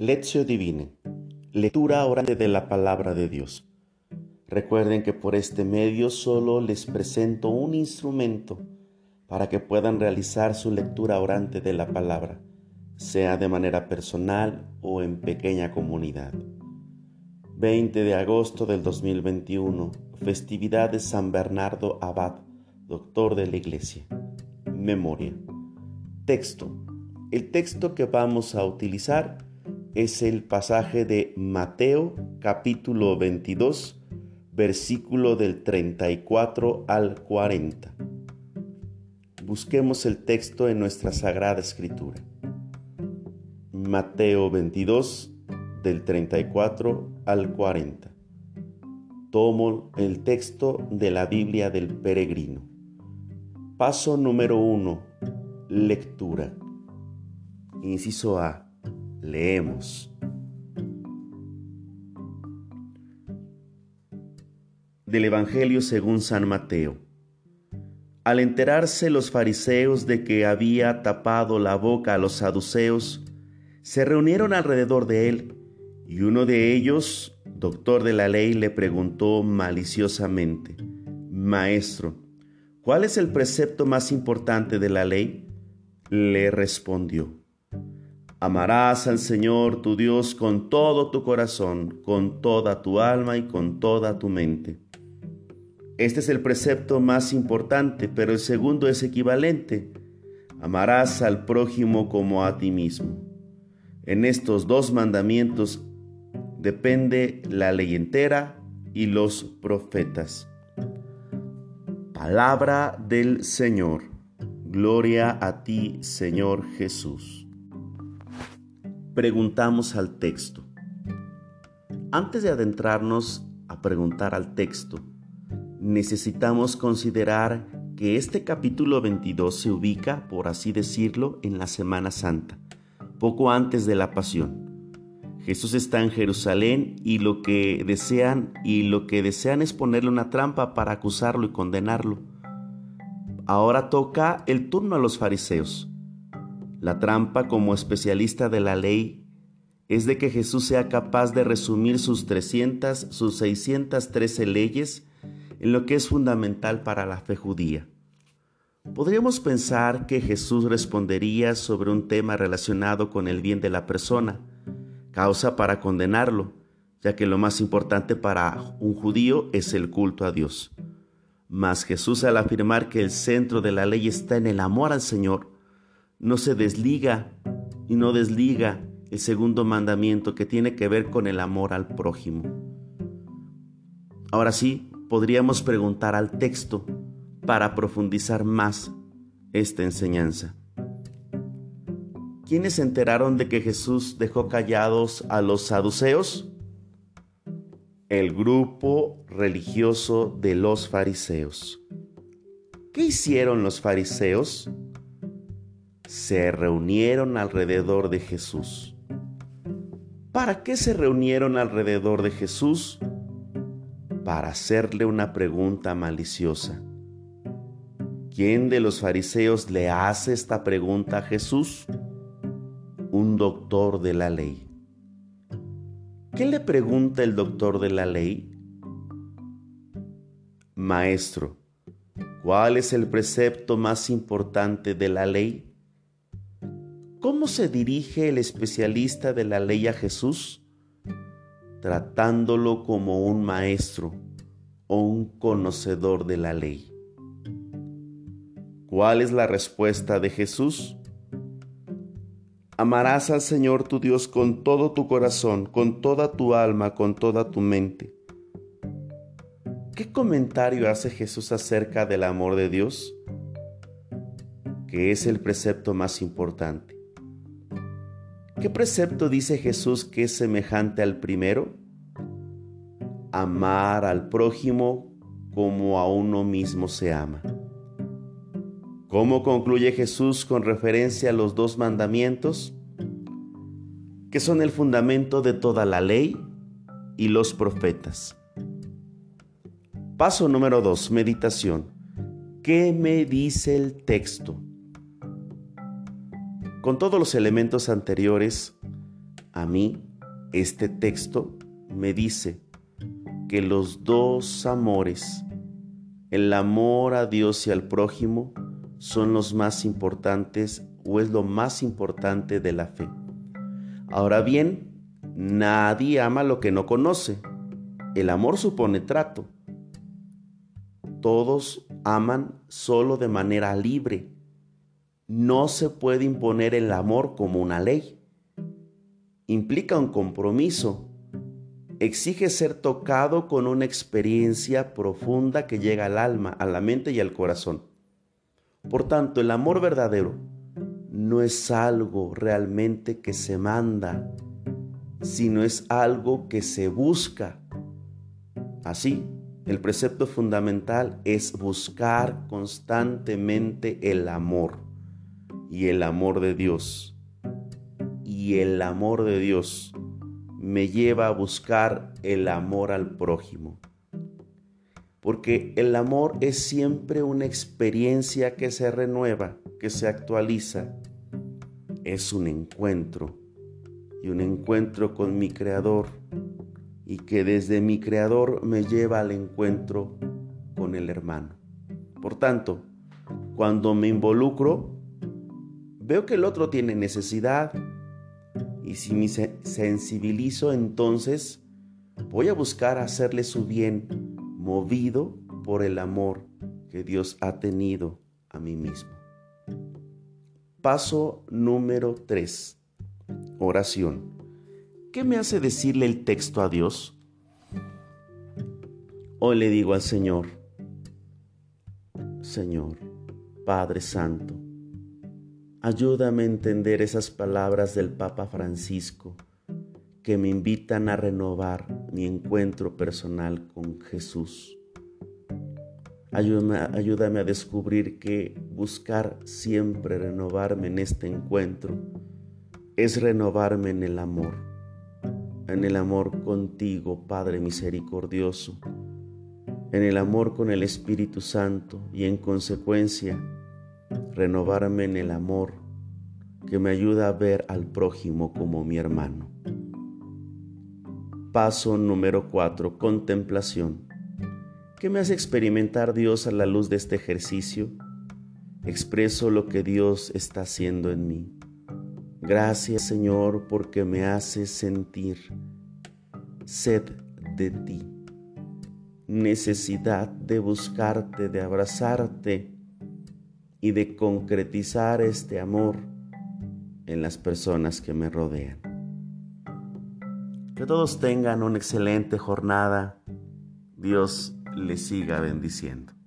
Lección Divine. Lectura orante de la palabra de Dios. Recuerden que por este medio solo les presento un instrumento para que puedan realizar su lectura orante de la palabra, sea de manera personal o en pequeña comunidad. 20 de agosto del 2021, festividad de San Bernardo Abad, doctor de la Iglesia. Memoria. Texto. El texto que vamos a utilizar es el pasaje de Mateo capítulo 22, versículo del 34 al 40. Busquemos el texto en nuestra Sagrada Escritura. Mateo 22, del 34 al 40. Tomo el texto de la Biblia del peregrino. Paso número 1. Lectura. Inciso A Leemos. Del Evangelio según San Mateo. Al enterarse los fariseos de que había tapado la boca a los saduceos, se reunieron alrededor de él, y uno de ellos, doctor de la ley, le preguntó maliciosamente, Maestro, ¿cuál es el precepto más importante de la ley? Le respondió, Amarás al Señor tu Dios con todo tu corazón, con toda tu alma y con toda tu mente. Este es el precepto más importante, pero el segundo es equivalente. Amarás al prójimo como a ti mismo. En estos dos mandamientos depende la ley entera y los profetas. Palabra del Señor. Gloria a ti, Señor Jesús preguntamos al texto. Antes de adentrarnos a preguntar al texto, necesitamos considerar que este capítulo 22 se ubica, por así decirlo, en la Semana Santa, poco antes de la Pasión. Jesús está en Jerusalén y lo que desean y lo que desean es ponerle una trampa para acusarlo y condenarlo. Ahora toca el turno a los fariseos. La trampa como especialista de la ley es de que Jesús sea capaz de resumir sus 300, sus 613 leyes en lo que es fundamental para la fe judía. Podríamos pensar que Jesús respondería sobre un tema relacionado con el bien de la persona, causa para condenarlo, ya que lo más importante para un judío es el culto a Dios. Mas Jesús al afirmar que el centro de la ley está en el amor al Señor, no se desliga y no desliga el segundo mandamiento que tiene que ver con el amor al prójimo. Ahora sí, podríamos preguntar al texto para profundizar más esta enseñanza. ¿Quiénes se enteraron de que Jesús dejó callados a los saduceos? El grupo religioso de los fariseos. ¿Qué hicieron los fariseos? Se reunieron alrededor de Jesús. ¿Para qué se reunieron alrededor de Jesús? Para hacerle una pregunta maliciosa. ¿Quién de los fariseos le hace esta pregunta a Jesús? Un doctor de la ley. ¿Qué le pregunta el doctor de la ley? Maestro, ¿cuál es el precepto más importante de la ley? ¿Cómo se dirige el especialista de la ley a Jesús? Tratándolo como un maestro o un conocedor de la ley. ¿Cuál es la respuesta de Jesús? Amarás al Señor tu Dios con todo tu corazón, con toda tu alma, con toda tu mente. ¿Qué comentario hace Jesús acerca del amor de Dios? Que es el precepto más importante. ¿Qué precepto dice Jesús que es semejante al primero? Amar al prójimo como a uno mismo se ama. ¿Cómo concluye Jesús con referencia a los dos mandamientos? Que son el fundamento de toda la ley y los profetas. Paso número 2. Meditación. ¿Qué me dice el texto? Con todos los elementos anteriores, A mí, este texto me dice que los dos amores, el amor a Dios y al prójimo, son los más importantes o es lo más importante de la fe. Ahora bien, nadie ama lo que no conoce. El amor supone trato. Todos aman solo de manera libre. No se puede imponer el amor como una ley. Implica un compromiso. Exige ser tocado con una experiencia profunda que llega al alma, a la mente y al corazón. Por tanto, el amor verdadero no es algo realmente que se manda, sino es algo que se busca. Así, el precepto fundamental es buscar constantemente el amor y el amor de Dios. Y el amor de Dios me lleva a buscar el amor al prójimo. Porque el amor es siempre una experiencia que se renueva, que se actualiza. Es un encuentro y un encuentro con mi Creador y que desde mi Creador me lleva al encuentro con el hermano. Por tanto, cuando me involucro, veo que el otro tiene necesidad y si me sensibilizo entonces voy a buscar hacerle su bien movido por el amor que Dios ha tenido a mí mismo. Paso número 3. Oración. ¿Qué me hace decirle el texto a Dios? Hoy le digo al Señor, Señor, Padre Santo, ayúdame a entender esas palabras del Papa Francisco que me invitan a renovar mi encuentro personal con Jesús. Ayúdame, ayúdame, a descubrir que buscar siempre renovarme en este encuentro es renovarme en el amor en el amor contigo, Padre misericordioso, en el amor con el Espíritu Santo y en consecuencia renovarme en el amor que me ayuda a ver al prójimo como mi hermano. Paso número 4. Contemplación. ¿Qué me hace experimentar Dios a la luz de este ejercicio? Expreso lo que Dios está haciendo en mí. Gracias Señor porque me haces sentir sed de ti, necesidad de buscarte, de abrazarte y de concretizar este amor en las personas que me rodean. Que todos tengan una excelente jornada. Dios les siga bendiciendo.